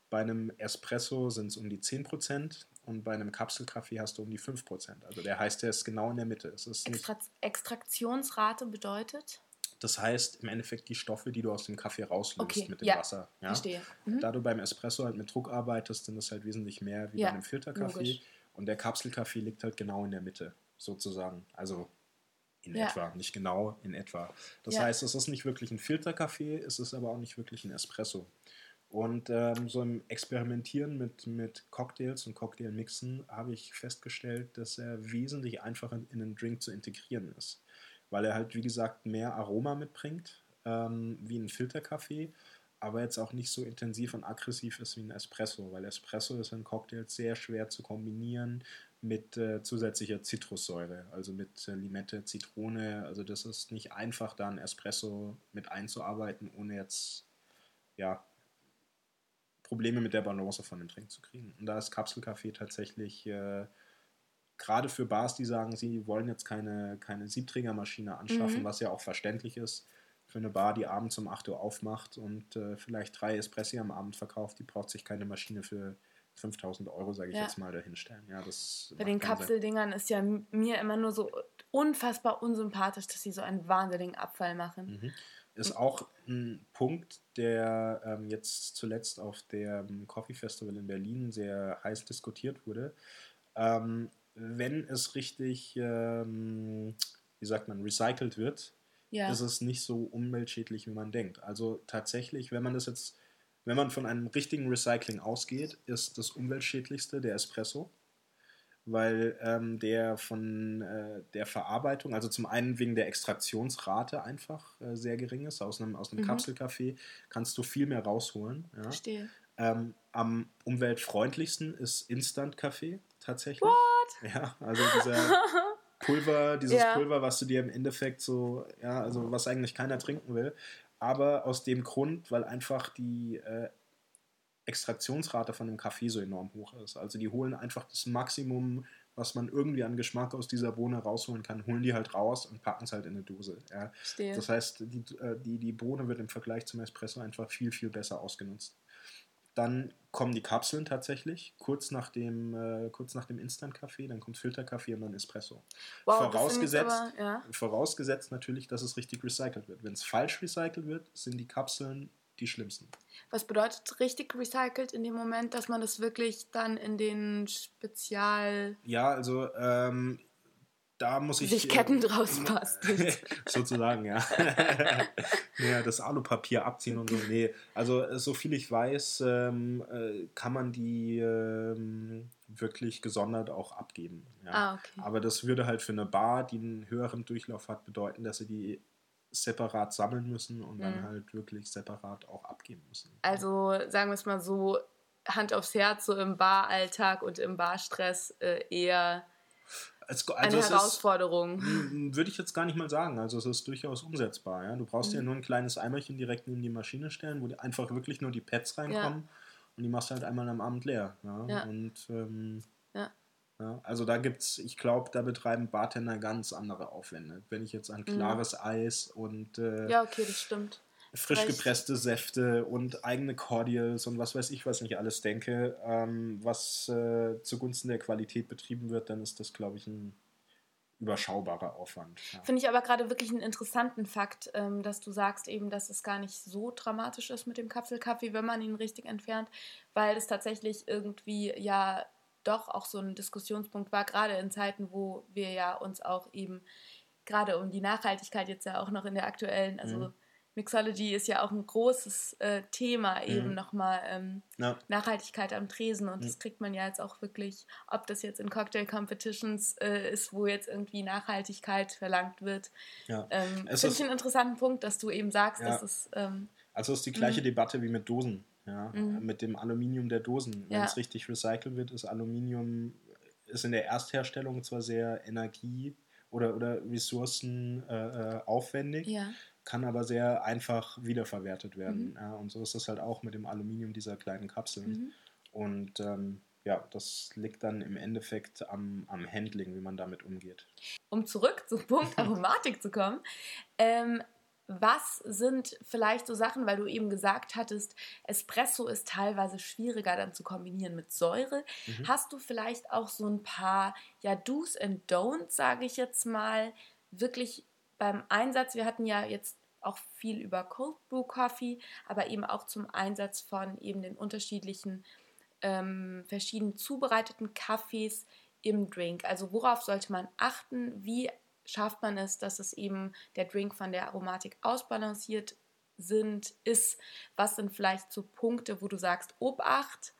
Bei einem Espresso sind es um die 10 Prozent und bei einem Kapselkaffee hast du um die 5%. Also der heißt, der ist genau in der Mitte. Es ist Extra Extraktionsrate bedeutet? Das heißt im Endeffekt die Stoffe, die du aus dem Kaffee rauslöst okay. mit dem ja. Wasser. Ja? Verstehe. Mhm. Da du beim Espresso halt mit Druck arbeitest, sind das halt wesentlich mehr wie ja. bei einem Filterkaffee. Logisch. Und der Kapselkaffee liegt halt genau in der Mitte, sozusagen. Also in ja. etwa, nicht genau, in etwa. Das heißt, es ist nicht wirklich ein Filterkaffee, es ist aber auch nicht wirklich ein Espresso. Und ähm, so im Experimentieren mit, mit Cocktails und Cocktailmixen habe ich festgestellt, dass er wesentlich einfacher in einen Drink zu integrieren ist. Weil er halt, wie gesagt, mehr Aroma mitbringt, ähm, wie ein Filterkaffee, aber jetzt auch nicht so intensiv und aggressiv ist wie ein Espresso, weil Espresso ist in Cocktails sehr schwer zu kombinieren mit äh, zusätzlicher Zitrussäure, also mit äh, Limette, Zitrone. Also das ist nicht einfach, da ein Espresso mit einzuarbeiten, ohne jetzt ja, Probleme mit der Balance von dem Drink zu kriegen. Und da ist Kapselkaffee tatsächlich äh, gerade für Bars, die sagen, sie wollen jetzt keine, keine Siebträgermaschine anschaffen, mhm. was ja auch verständlich ist. Für eine Bar, die abends um 8 Uhr aufmacht und äh, vielleicht drei Espressi am Abend verkauft, die braucht sich keine Maschine für 5000 Euro, sage ich ja. jetzt mal, dahinstellen. Ja, das Bei den Kapseldingern ist ja mir immer nur so unfassbar unsympathisch, dass sie so einen wahnsinnigen Abfall machen. Mhm ist auch ein Punkt, der ähm, jetzt zuletzt auf dem Coffee Festival in Berlin sehr heiß diskutiert wurde. Ähm, wenn es richtig, ähm, wie sagt man, recycelt wird, ja. ist es nicht so umweltschädlich, wie man denkt. Also tatsächlich, wenn man das jetzt, wenn man von einem richtigen Recycling ausgeht, ist das umweltschädlichste der Espresso weil ähm, der von äh, der Verarbeitung, also zum einen wegen der Extraktionsrate einfach äh, sehr gering ist. Aus einem, aus einem mhm. Kapselkaffee kannst du viel mehr rausholen. Ja. Verstehe. Ähm, am umweltfreundlichsten ist Instant-Kaffee tatsächlich. What? Ja, also dieser Pulver, dieses ja. Pulver, was du dir im Endeffekt so, ja, also was eigentlich keiner trinken will. Aber aus dem Grund, weil einfach die äh, Extraktionsrate von dem Kaffee so enorm hoch ist. Also die holen einfach das Maximum, was man irgendwie an Geschmack aus dieser Bohne rausholen kann, holen die halt raus und packen es halt in eine Dose. Ja. Das heißt, die, äh, die, die Bohne wird im Vergleich zum Espresso einfach viel, viel besser ausgenutzt. Dann kommen die Kapseln tatsächlich, kurz nach dem, äh, kurz nach dem Instant-Kaffee, dann kommt Filterkaffee und dann Espresso. Wow, vorausgesetzt, aber, ja. vorausgesetzt natürlich, dass es richtig recycelt wird. Wenn es falsch recycelt wird, sind die Kapseln die schlimmsten. Was bedeutet richtig recycelt in dem Moment, dass man das wirklich dann in den Spezial... Ja, also ähm, da muss ich... Sich Ketten äh, draus bastelt. sozusagen, ja. ja. Das Alupapier abziehen und so. Nee, also so viel ich weiß, ähm, äh, kann man die ähm, wirklich gesondert auch abgeben. Ja. Ah, okay. Aber das würde halt für eine Bar, die einen höheren Durchlauf hat, bedeuten, dass sie die separat sammeln müssen und dann mhm. halt wirklich separat auch abgeben müssen. Also sagen wir es mal so, Hand aufs Herz, so im Baralltag und im Barstress äh, eher also, also eine Herausforderung. Würde ich jetzt gar nicht mal sagen. Also es ist durchaus umsetzbar. Ja? Du brauchst mhm. ja nur ein kleines Eimerchen direkt neben die Maschine stellen, wo einfach wirklich nur die Pads reinkommen ja. und die machst du halt einmal am Abend leer. Ja? ja. Und ähm, ja, also da gibt es, ich glaube, da betreiben Bartender ganz andere Aufwände. Wenn ich jetzt an mhm. klares mhm. Eis und äh, ja, okay, das stimmt. Frisch gepresste Säfte und eigene Cordials und was weiß ich, was nicht alles denke, ähm, was äh, zugunsten der Qualität betrieben wird, dann ist das, glaube ich, ein überschaubarer Aufwand. Ja. Finde ich aber gerade wirklich einen interessanten Fakt, ähm, dass du sagst eben, dass es gar nicht so dramatisch ist mit dem Kapselkaffee, wenn man ihn richtig entfernt, weil es tatsächlich irgendwie ja doch auch so ein Diskussionspunkt war, gerade in Zeiten, wo wir ja uns auch eben gerade um die Nachhaltigkeit jetzt ja auch noch in der aktuellen, also mhm. Mixology ist ja auch ein großes äh, Thema, mhm. eben nochmal ähm, ja. Nachhaltigkeit am Tresen und mhm. das kriegt man ja jetzt auch wirklich, ob das jetzt in Cocktail Competitions äh, ist, wo jetzt irgendwie Nachhaltigkeit verlangt wird. Ja. Ähm, Finde ich einen interessanten Punkt, dass du eben sagst, ja. dass es. Ähm, also ist die gleiche mhm. Debatte wie mit Dosen. Ja? Mhm. Mit dem Aluminium der Dosen. Wenn es richtig recycelt wird, ist Aluminium ist in der Erstherstellung zwar sehr energie- oder, oder ressourcenaufwendig, äh, ja. Kann aber sehr einfach wiederverwertet werden. Mhm. Ja? Und so ist das halt auch mit dem Aluminium dieser kleinen Kapseln. Mhm. Und ähm, ja, das liegt dann im Endeffekt am, am Handling, wie man damit umgeht. Um zurück zum Punkt Aromatik zu kommen, ähm, was sind vielleicht so Sachen, weil du eben gesagt hattest, Espresso ist teilweise schwieriger dann zu kombinieren mit Säure. Mhm. Hast du vielleicht auch so ein paar ja, Do's and Don'ts, sage ich jetzt mal, wirklich beim Einsatz? Wir hatten ja jetzt auch viel über Cold Brew Coffee, aber eben auch zum Einsatz von eben den unterschiedlichen ähm, verschieden zubereiteten Kaffees im Drink. Also worauf sollte man achten? Wie schafft man es, dass es eben der Drink von der Aromatik ausbalanciert sind, ist? Was sind vielleicht so Punkte, wo du sagst, Obacht,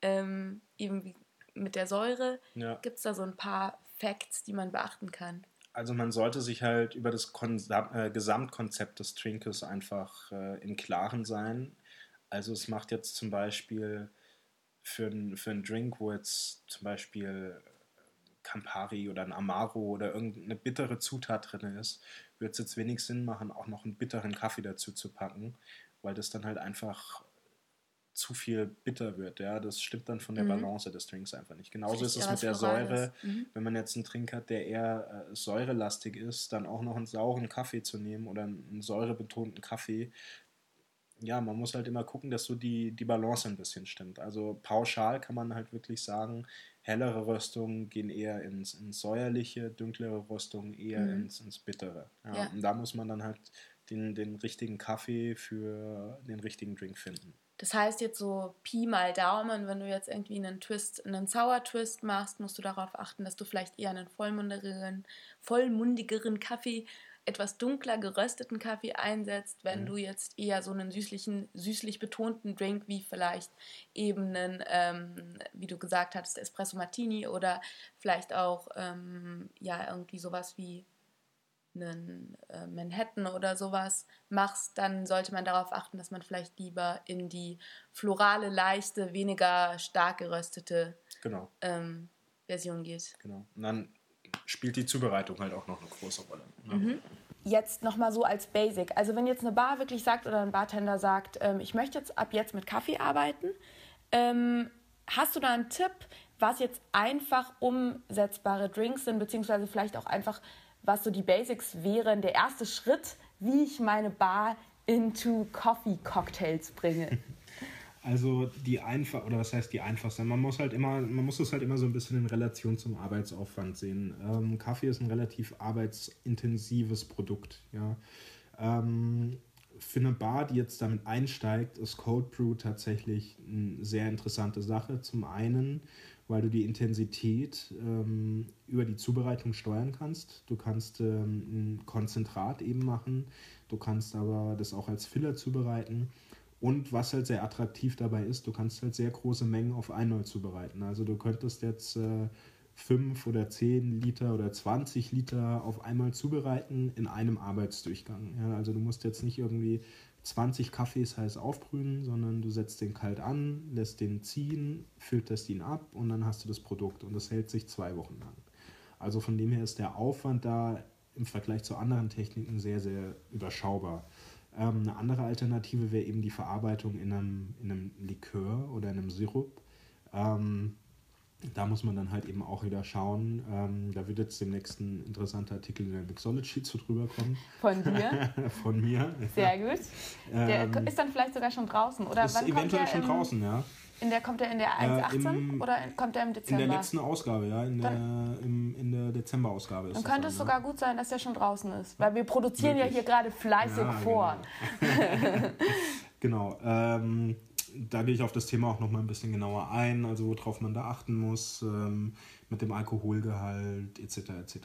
ähm, eben wie mit der Säure? Ja. Gibt es da so ein paar Facts, die man beachten kann? Also man sollte sich halt über das äh, Gesamtkonzept des Trinkes einfach äh, im Klaren sein. Also es macht jetzt zum Beispiel für, ein, für einen Drink, wo jetzt zum Beispiel Campari oder ein Amaro oder irgendeine bittere Zutat drin ist, wird es jetzt wenig Sinn machen, auch noch einen bitteren Kaffee dazu zu packen, weil das dann halt einfach zu viel bitter wird. Ja, das stimmt dann von der mhm. Balance des Drinks einfach nicht. Genauso ist es mit der Säure. Mhm. Wenn man jetzt einen Trink hat, der eher äh, säurelastig ist, dann auch noch einen sauren Kaffee zu nehmen oder einen säurebetonten Kaffee, ja, man muss halt immer gucken, dass so die, die Balance ein bisschen stimmt. Also pauschal kann man halt wirklich sagen, hellere Röstungen gehen eher ins, ins säuerliche, dunklere Röstungen eher mhm. ins, ins bittere. Ja, ja. Und da muss man dann halt den, den richtigen Kaffee für den richtigen Drink finden. Das heißt jetzt so Pi mal Daumen, wenn du jetzt irgendwie einen Twist, einen Sour Twist machst, musst du darauf achten, dass du vielleicht eher einen vollmundigeren, vollmundigeren Kaffee etwas dunkler gerösteten Kaffee einsetzt, wenn mhm. du jetzt eher so einen süßlichen, süßlich betonten Drink wie vielleicht eben einen, ähm, wie du gesagt hattest, Espresso Martini oder vielleicht auch ähm, ja irgendwie sowas wie einen äh, Manhattan oder sowas machst, dann sollte man darauf achten, dass man vielleicht lieber in die florale, leichte, weniger stark geröstete genau. ähm, Version geht. Genau. Und dann spielt die Zubereitung halt auch noch eine große Rolle. Ne? Mhm. Jetzt nochmal so als Basic. Also wenn jetzt eine Bar wirklich sagt oder ein Bartender sagt, ähm, ich möchte jetzt ab jetzt mit Kaffee arbeiten, ähm, hast du da einen Tipp, was jetzt einfach umsetzbare Drinks sind, beziehungsweise vielleicht auch einfach, was so die Basics wären, der erste Schritt, wie ich meine Bar into Coffee Cocktails bringe? Also die einfach oder was heißt die einfachste? Man muss halt immer, man muss es halt immer so ein bisschen in Relation zum Arbeitsaufwand sehen. Ähm, Kaffee ist ein relativ arbeitsintensives Produkt. Ja. Ähm, für eine Bar, die jetzt damit einsteigt, ist Cold Brew tatsächlich eine sehr interessante Sache. Zum einen, weil du die Intensität ähm, über die Zubereitung steuern kannst. Du kannst ähm, ein Konzentrat eben machen, du kannst aber das auch als Filler zubereiten. Und was halt sehr attraktiv dabei ist, du kannst halt sehr große Mengen auf einmal zubereiten. Also du könntest jetzt äh, 5 oder 10 Liter oder 20 Liter auf einmal zubereiten in einem Arbeitsdurchgang. Ja, also du musst jetzt nicht irgendwie 20 Kaffees heiß aufbrühen, sondern du setzt den kalt an, lässt den ziehen, filterst ihn ab und dann hast du das Produkt und das hält sich zwei Wochen lang. Also von dem her ist der Aufwand da im Vergleich zu anderen Techniken sehr, sehr überschaubar. Ähm, eine andere Alternative wäre eben die Verarbeitung in einem, in einem Likör oder in einem Sirup. Ähm, da muss man dann halt eben auch wieder schauen. Ähm, da wird jetzt demnächst ein interessanter Artikel in der Mixology zu drüber kommen. Von dir? Von mir. Sehr gut. Der ähm, ist dann vielleicht sogar schon draußen, oder? Ist wann eventuell schon draußen, ja. In der, kommt er in der 1.18 äh, oder kommt er im Dezember? In der letzten Ausgabe, ja, in der, im, in der Dezemberausgabe. Dann könnte es sogar gut sein, dass er schon draußen ist, weil wir produzieren Wirklich? ja hier gerade fleißig ja, vor. Genau, genau ähm, da gehe ich auf das Thema auch noch mal ein bisschen genauer ein, also worauf man da achten muss, ähm, mit dem Alkoholgehalt etc. etc.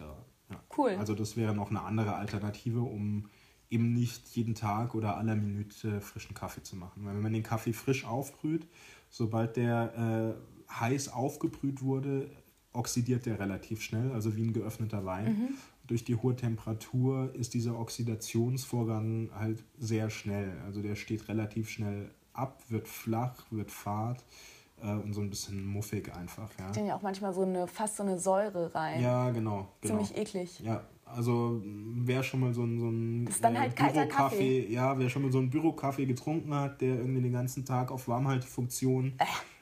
Ja. Cool. Also das wäre noch eine andere Alternative, um eben nicht jeden Tag oder aller Minute frischen Kaffee zu machen. Weil wenn man den Kaffee frisch aufbrüht, Sobald der äh, heiß aufgebrüht wurde, oxidiert der relativ schnell, also wie ein geöffneter Wein. Mhm. Durch die hohe Temperatur ist dieser Oxidationsvorgang halt sehr schnell. Also der steht relativ schnell ab, wird flach, wird fad äh, und so ein bisschen muffig einfach. Ja. Hat ja auch manchmal so eine, fast so eine Säure rein. Ja, genau. genau. Ziemlich eklig. Ja, also wer schon mal so ein, so ein ist dann halt kalter Bürokaffee, Kaffee. ja, wer schon mal so einen Bürokaffee getrunken hat, der irgendwie den ganzen Tag auf Warmhaltefunktion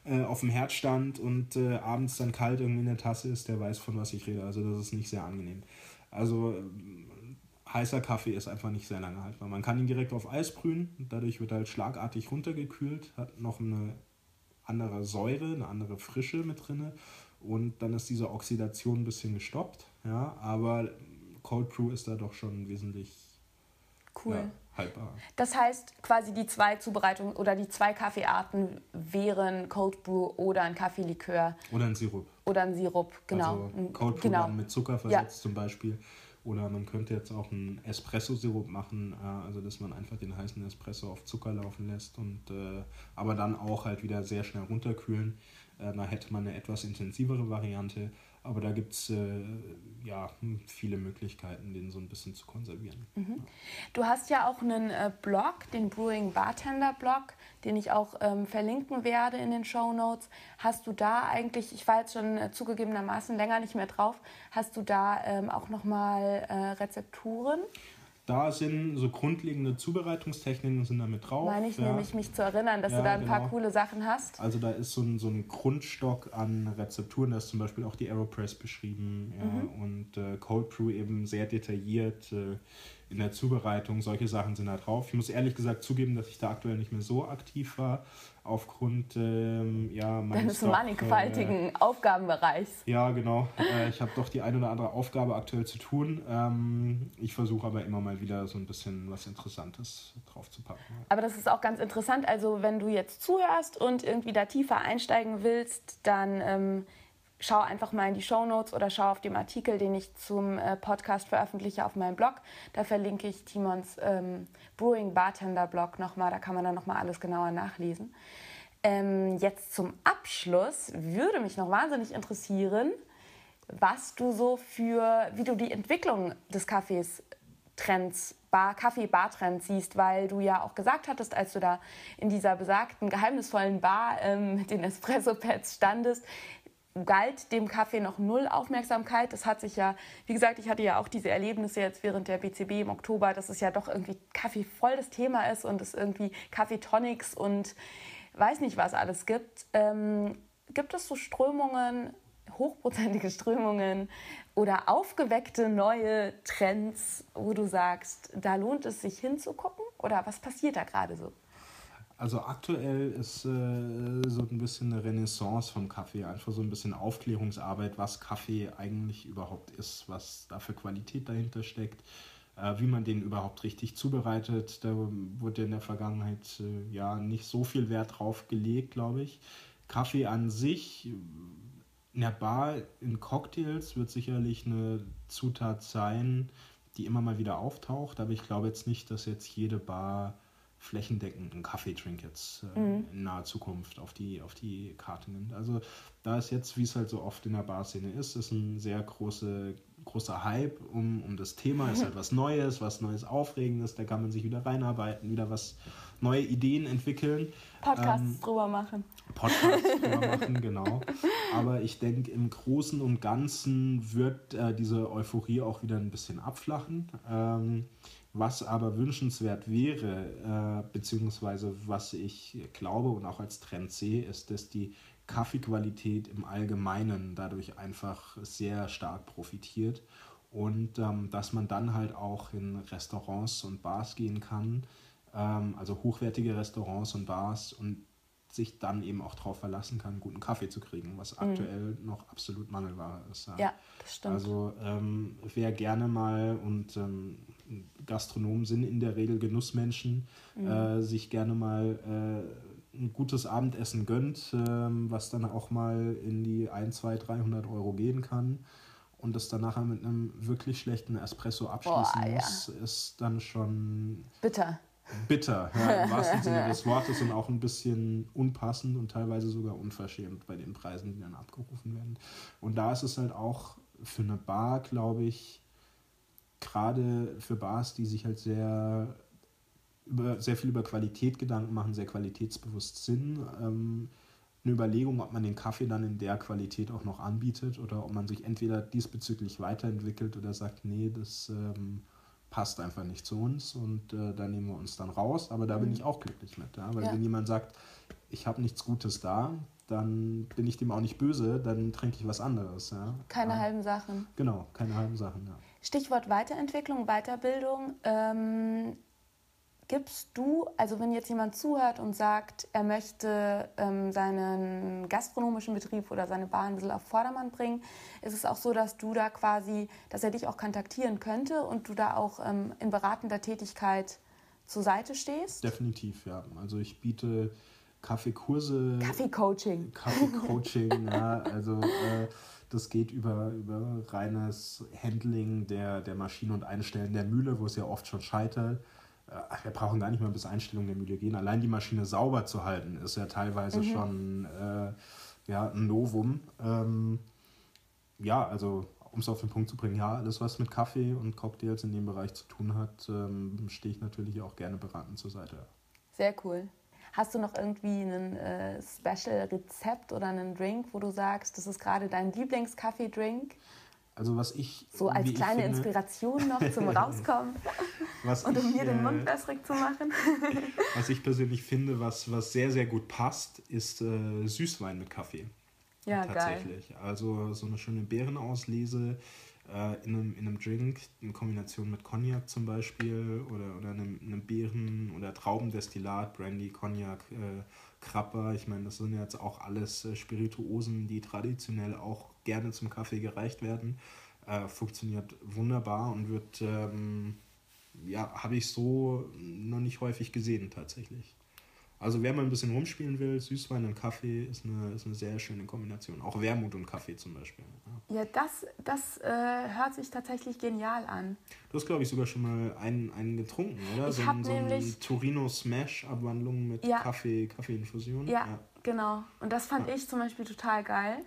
äh. äh, auf dem Herd stand und äh, abends dann kalt irgendwie in der Tasse ist, der weiß, von was ich rede. Also das ist nicht sehr angenehm. Also heißer Kaffee ist einfach nicht sehr lange haltbar. Man kann ihn direkt auf Eis brühen, dadurch wird er halt schlagartig runtergekühlt, hat noch eine andere Säure, eine andere Frische mit drin und dann ist diese Oxidation ein bisschen gestoppt. Ja, aber Cold Brew ist da doch schon wesentlich cool. Ja, haltbar. Das heißt, quasi die zwei Zubereitungen oder die zwei Kaffeearten wären Cold Brew oder ein Kaffeelikör. Oder ein Sirup. Oder ein Sirup, genau. Also Cold Brew genau. mit Zucker versetzt ja. zum Beispiel. Oder man könnte jetzt auch einen Espresso-Sirup machen, äh, also dass man einfach den heißen Espresso auf Zucker laufen lässt und äh, aber dann auch halt wieder sehr schnell runterkühlen. Äh, da hätte man eine etwas intensivere Variante. Aber da gibt es äh, ja, viele Möglichkeiten, den so ein bisschen zu konservieren. Mhm. Du hast ja auch einen äh, Blog, den Brewing Bartender Blog, den ich auch ähm, verlinken werde in den Show Notes. Hast du da eigentlich, ich war jetzt schon äh, zugegebenermaßen länger nicht mehr drauf, hast du da ähm, auch nochmal äh, Rezepturen? Da sind so grundlegende Zubereitungstechniken sind da mit drauf. Meine ich ja. nämlich, mich zu erinnern, dass ja, du da ein genau. paar coole Sachen hast. Also da ist so ein, so ein Grundstock an Rezepturen, da ist zum Beispiel auch die Aeropress beschrieben ja, mhm. und äh, Cold Brew eben sehr detailliert äh, in der Zubereitung. Solche Sachen sind da drauf. Ich muss ehrlich gesagt zugeben, dass ich da aktuell nicht mehr so aktiv war, aufgrund ähm, ja, meines doch, mannigfaltigen äh, Aufgabenbereichs. Ja, genau. Äh, ich habe doch die eine oder andere Aufgabe aktuell zu tun. Ähm, ich versuche aber immer mal wieder so ein bisschen was Interessantes drauf zu packen. Aber das ist auch ganz interessant. Also wenn du jetzt zuhörst und irgendwie da tiefer einsteigen willst, dann ähm, schau einfach mal in die Show Notes oder schau auf dem Artikel, den ich zum äh, Podcast veröffentliche auf meinem Blog. Da verlinke ich Timons ähm, Brewing Bartender Blog nochmal. Da kann man dann nochmal alles genauer nachlesen. Ähm, jetzt zum Abschluss würde mich noch wahnsinnig interessieren, was du so für, wie du die Entwicklung des Kaffees Trends, Bar, Kaffee-Bar-Trends siehst, weil du ja auch gesagt hattest, als du da in dieser besagten geheimnisvollen Bar ähm, mit den Espresso-Pads standest, galt dem Kaffee noch null Aufmerksamkeit. Das hat sich ja, wie gesagt, ich hatte ja auch diese Erlebnisse jetzt während der BCB im Oktober, dass es ja doch irgendwie Kaffee voll das Thema ist und es irgendwie Kaffeetonics und weiß nicht was alles gibt. Ähm, gibt es so Strömungen, hochprozentige Strömungen oder aufgeweckte neue Trends, wo du sagst, da lohnt es sich hinzugucken? Oder was passiert da gerade so? Also aktuell ist äh, so ein bisschen eine Renaissance vom Kaffee, einfach so ein bisschen Aufklärungsarbeit, was Kaffee eigentlich überhaupt ist, was da für Qualität dahinter steckt, äh, wie man den überhaupt richtig zubereitet. Da wurde in der Vergangenheit äh, ja nicht so viel Wert drauf gelegt, glaube ich. Kaffee an sich in der Bar, in Cocktails wird sicherlich eine Zutat sein, die immer mal wieder auftaucht, aber ich glaube jetzt nicht, dass jetzt jede Bar flächendeckend einen Kaffeetrink jetzt äh, mhm. in naher Zukunft auf die, auf die Karte nimmt. Also da ist jetzt, wie es halt so oft in der Barszene ist, ist ein sehr große, großer Hype um, um das Thema. Ist halt was Neues, was Neues Aufregendes, da kann man sich wieder reinarbeiten, wieder was neue Ideen entwickeln. Podcasts ähm, drüber machen. Podcasts drüber machen, genau. Aber ich denke, im Großen und Ganzen wird äh, diese Euphorie auch wieder ein bisschen abflachen. Ähm, was aber wünschenswert wäre, äh, beziehungsweise was ich glaube und auch als Trend sehe, ist, dass die Kaffeequalität im Allgemeinen dadurch einfach sehr stark profitiert und ähm, dass man dann halt auch in Restaurants und Bars gehen kann, ähm, also hochwertige Restaurants und Bars und sich dann eben auch darauf verlassen kann, guten Kaffee zu kriegen, was mhm. aktuell noch absolut Mangelware ist. Ja, das stimmt. Also ähm, wer gerne mal und ähm, Gastronomen sind in der Regel Genussmenschen, mhm. äh, sich gerne mal äh, ein gutes Abendessen gönnt, äh, was dann auch mal in die 1, 2, 300 Euro gehen kann und das dann nachher mit einem wirklich schlechten Espresso abschließen Boah, muss, ja. ist dann schon bitter. Bitter, ja, im wahrsten Sinne des Wortes und auch ein bisschen unpassend und teilweise sogar unverschämt bei den Preisen, die dann abgerufen werden. Und da ist es halt auch für eine Bar, glaube ich, gerade für Bars, die sich halt sehr über, sehr viel über Qualität Gedanken machen, sehr qualitätsbewusst sind. Ähm, eine Überlegung, ob man den Kaffee dann in der Qualität auch noch anbietet oder ob man sich entweder diesbezüglich weiterentwickelt oder sagt, nee, das ähm, passt einfach nicht zu uns und äh, da nehmen wir uns dann raus. Aber da mhm. bin ich auch glücklich mit. Ja? Weil ja. wenn jemand sagt, ich habe nichts Gutes da, dann bin ich dem auch nicht böse, dann trinke ich was anderes. Ja? Keine ja. halben Sachen. Genau, keine halben Sachen. Ja. Stichwort Weiterentwicklung, Weiterbildung. Ähm, gibst du, also wenn jetzt jemand zuhört und sagt, er möchte ähm, seinen gastronomischen Betrieb oder seine Bar ein bisschen auf Vordermann bringen, ist es auch so, dass du da quasi, dass er dich auch kontaktieren könnte und du da auch ähm, in beratender Tätigkeit zur Seite stehst? Definitiv, ja. Also ich biete Kaffeekurse. Kaffeecoaching. Kaffeecoaching, ja. Also äh, das geht über, über reines Handling der, der Maschine und Einstellen der Mühle, wo es ja oft schon scheitert äh, wir brauchen gar nicht mal bis Einstellung der Mühle gehen. Allein die Maschine sauber zu halten, ist ja teilweise mhm. schon äh, ja, ein Novum. Ähm, ja, also um es auf den Punkt zu bringen, ja, alles was mit Kaffee und Cocktails in dem Bereich zu tun hat, ähm, stehe ich natürlich auch gerne beratend zur Seite. Sehr cool. Hast du noch irgendwie ein äh, Special-Rezept oder einen Drink, wo du sagst, das ist gerade dein Lieblingskaffee-Drink? Also was ich. So als kleine finde, Inspiration noch zum Rauskommen und um ich, mir den Mund äh, wässrig zu machen. was ich persönlich finde, was, was sehr, sehr gut passt, ist äh, Süßwein mit Kaffee. Ja, Tatsächlich. Geil. Also so eine schöne Beerenauslese äh, in, einem, in einem Drink in Kombination mit Cognac zum Beispiel oder, oder einem, einem Beeren- oder Traubendestillat, Brandy, Cognac, äh, Krapper. Ich meine, das sind jetzt auch alles äh, Spirituosen, die traditionell auch gerne zum Kaffee gereicht werden. Äh, funktioniert wunderbar und wird, ähm, ja, habe ich so noch nicht häufig gesehen tatsächlich. Also wer mal ein bisschen rumspielen will, Süßwein und Kaffee ist eine, ist eine sehr schöne Kombination. Auch Wermut und Kaffee zum Beispiel. Ja, ja das, das äh, hört sich tatsächlich genial an. Du hast, glaube ich, sogar schon mal einen, einen getrunken, oder? Ich so, ein, so ein Torino Smash-Abwandlung mit ja. Kaffee, Kaffeeinfusion. Ja, ja, genau. Und das fand ich zum Beispiel total geil.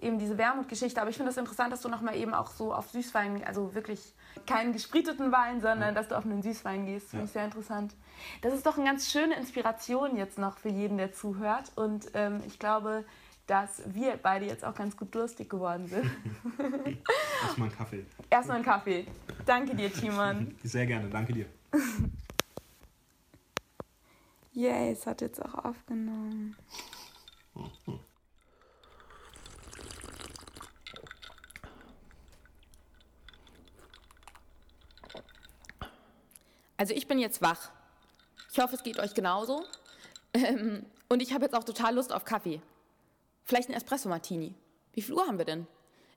Eben diese Wermutgeschichte. Aber ich finde es das interessant, dass du nochmal eben auch so auf Süßwein, also wirklich keinen gespriteten Wein, sondern ja. dass du auf einen Süßwein gehst. Finde ja. ich sehr interessant. Das ist doch eine ganz schöne Inspiration jetzt noch für jeden, der zuhört. Und ähm, ich glaube, dass wir beide jetzt auch ganz gut durstig geworden sind. Erstmal einen Kaffee. Erstmal einen Kaffee. Danke dir, Timon. Sehr gerne, danke dir. Yay, es hat jetzt auch aufgenommen. Also ich bin jetzt wach. Ich hoffe, es geht euch genauso. Ähm, und ich habe jetzt auch total Lust auf Kaffee. Vielleicht ein Espresso Martini. Wie viel Uhr haben wir denn?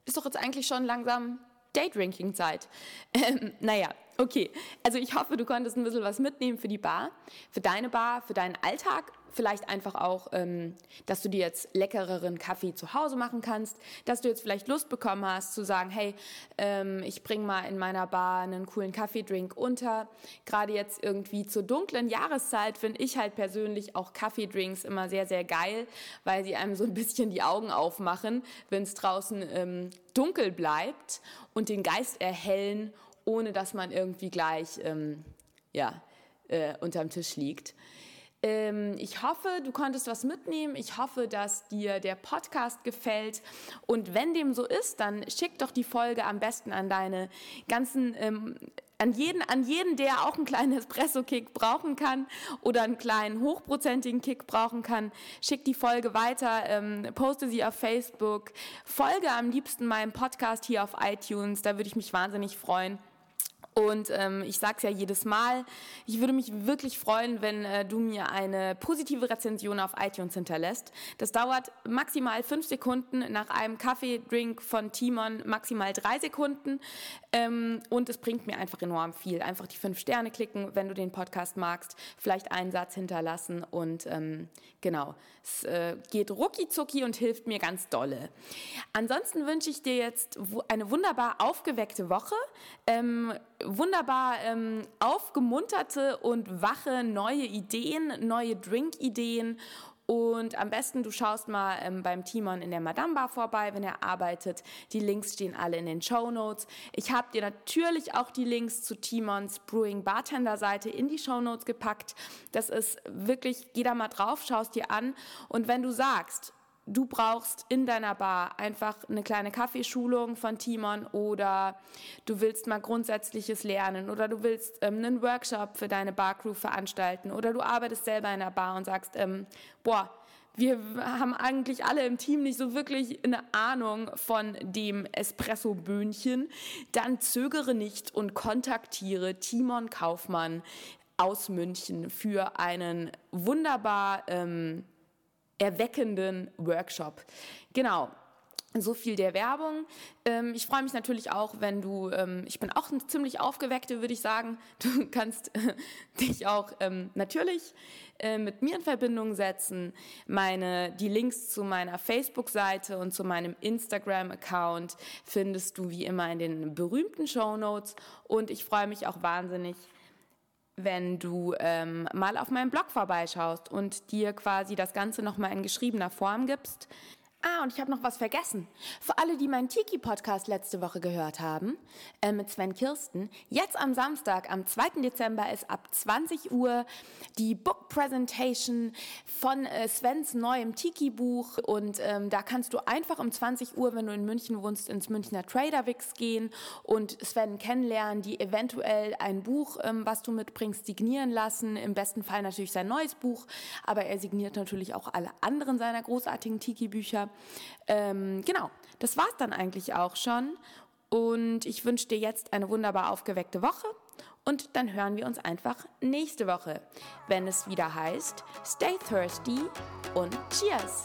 Ist doch jetzt eigentlich schon langsam Daydrinking-Zeit. Ähm, naja, okay. Also ich hoffe, du konntest ein bisschen was mitnehmen für die Bar, für deine Bar, für deinen Alltag vielleicht einfach auch, ähm, dass du dir jetzt leckereren Kaffee zu Hause machen kannst, dass du jetzt vielleicht Lust bekommen hast zu sagen, hey, ähm, ich bringe mal in meiner Bar einen coolen Kaffeedrink unter. Gerade jetzt irgendwie zur dunklen Jahreszeit finde ich halt persönlich auch Kaffeedrinks immer sehr, sehr geil, weil sie einem so ein bisschen die Augen aufmachen, wenn es draußen ähm, dunkel bleibt und den Geist erhellen, ohne dass man irgendwie gleich, ähm, ja, äh, unterm Tisch liegt. Ähm, ich hoffe, du konntest was mitnehmen. Ich hoffe, dass dir der Podcast gefällt. Und wenn dem so ist, dann schick doch die Folge am besten an deine ganzen, ähm, an jeden, an jeden, der auch einen kleinen Espresso-Kick brauchen kann oder einen kleinen hochprozentigen Kick brauchen kann. Schick die Folge weiter, ähm, poste sie auf Facebook, folge am liebsten meinem Podcast hier auf iTunes. Da würde ich mich wahnsinnig freuen. Und ähm, ich sage es ja jedes Mal, ich würde mich wirklich freuen, wenn äh, du mir eine positive Rezension auf iTunes hinterlässt. Das dauert maximal fünf Sekunden, nach einem Kaffeedrink von Timon maximal drei Sekunden. Ähm, und es bringt mir einfach enorm viel. Einfach die fünf Sterne klicken, wenn du den Podcast magst, vielleicht einen Satz hinterlassen und ähm, genau, es äh, geht rucki und hilft mir ganz dolle. Ansonsten wünsche ich dir jetzt eine wunderbar aufgeweckte Woche. Ähm, wunderbar ähm, aufgemunterte und wache neue Ideen, neue Drink-Ideen Und am besten, du schaust mal ähm, beim Timon in der Madame Bar vorbei, wenn er arbeitet. Die Links stehen alle in den Show Notes. Ich habe dir natürlich auch die Links zu Timons Brewing Bartender Seite in die Show Notes gepackt. Das ist wirklich, geh da mal drauf, schaust dir an. Und wenn du sagst, du brauchst in deiner Bar einfach eine kleine Kaffeeschulung von Timon oder du willst mal Grundsätzliches lernen oder du willst ähm, einen Workshop für deine Barcrew veranstalten oder du arbeitest selber in der Bar und sagst, ähm, boah, wir haben eigentlich alle im Team nicht so wirklich eine Ahnung von dem Espresso-Böhnchen, dann zögere nicht und kontaktiere Timon Kaufmann aus München für einen wunderbar ähm, erweckenden Workshop. Genau. So viel der Werbung. Ähm, ich freue mich natürlich auch, wenn du, ähm, ich bin auch ziemlich aufgeweckte, würde ich sagen. Du kannst äh, dich auch ähm, natürlich äh, mit mir in Verbindung setzen. Meine, die Links zu meiner Facebook-Seite und zu meinem Instagram-Account findest du wie immer in den berühmten Show Notes. Und ich freue mich auch wahnsinnig, wenn du ähm, mal auf meinem Blog vorbeischaust und dir quasi das Ganze nochmal in geschriebener Form gibst. Ah, und ich habe noch was vergessen. Für alle, die meinen Tiki-Podcast letzte Woche gehört haben, äh, mit Sven Kirsten, jetzt am Samstag, am 2. Dezember, ist ab 20 Uhr die Book Presentation von äh, Svens neuem Tiki-Buch. Und ähm, da kannst du einfach um 20 Uhr, wenn du in München wohnst, ins Münchner Traderwix gehen und Sven kennenlernen, die eventuell ein Buch, ähm, was du mitbringst, signieren lassen. Im besten Fall natürlich sein neues Buch, aber er signiert natürlich auch alle anderen seiner großartigen Tiki-Bücher. Ähm, genau, das war's dann eigentlich auch schon. Und ich wünsche dir jetzt eine wunderbar aufgeweckte Woche. Und dann hören wir uns einfach nächste Woche, wenn es wieder heißt, stay thirsty und cheers!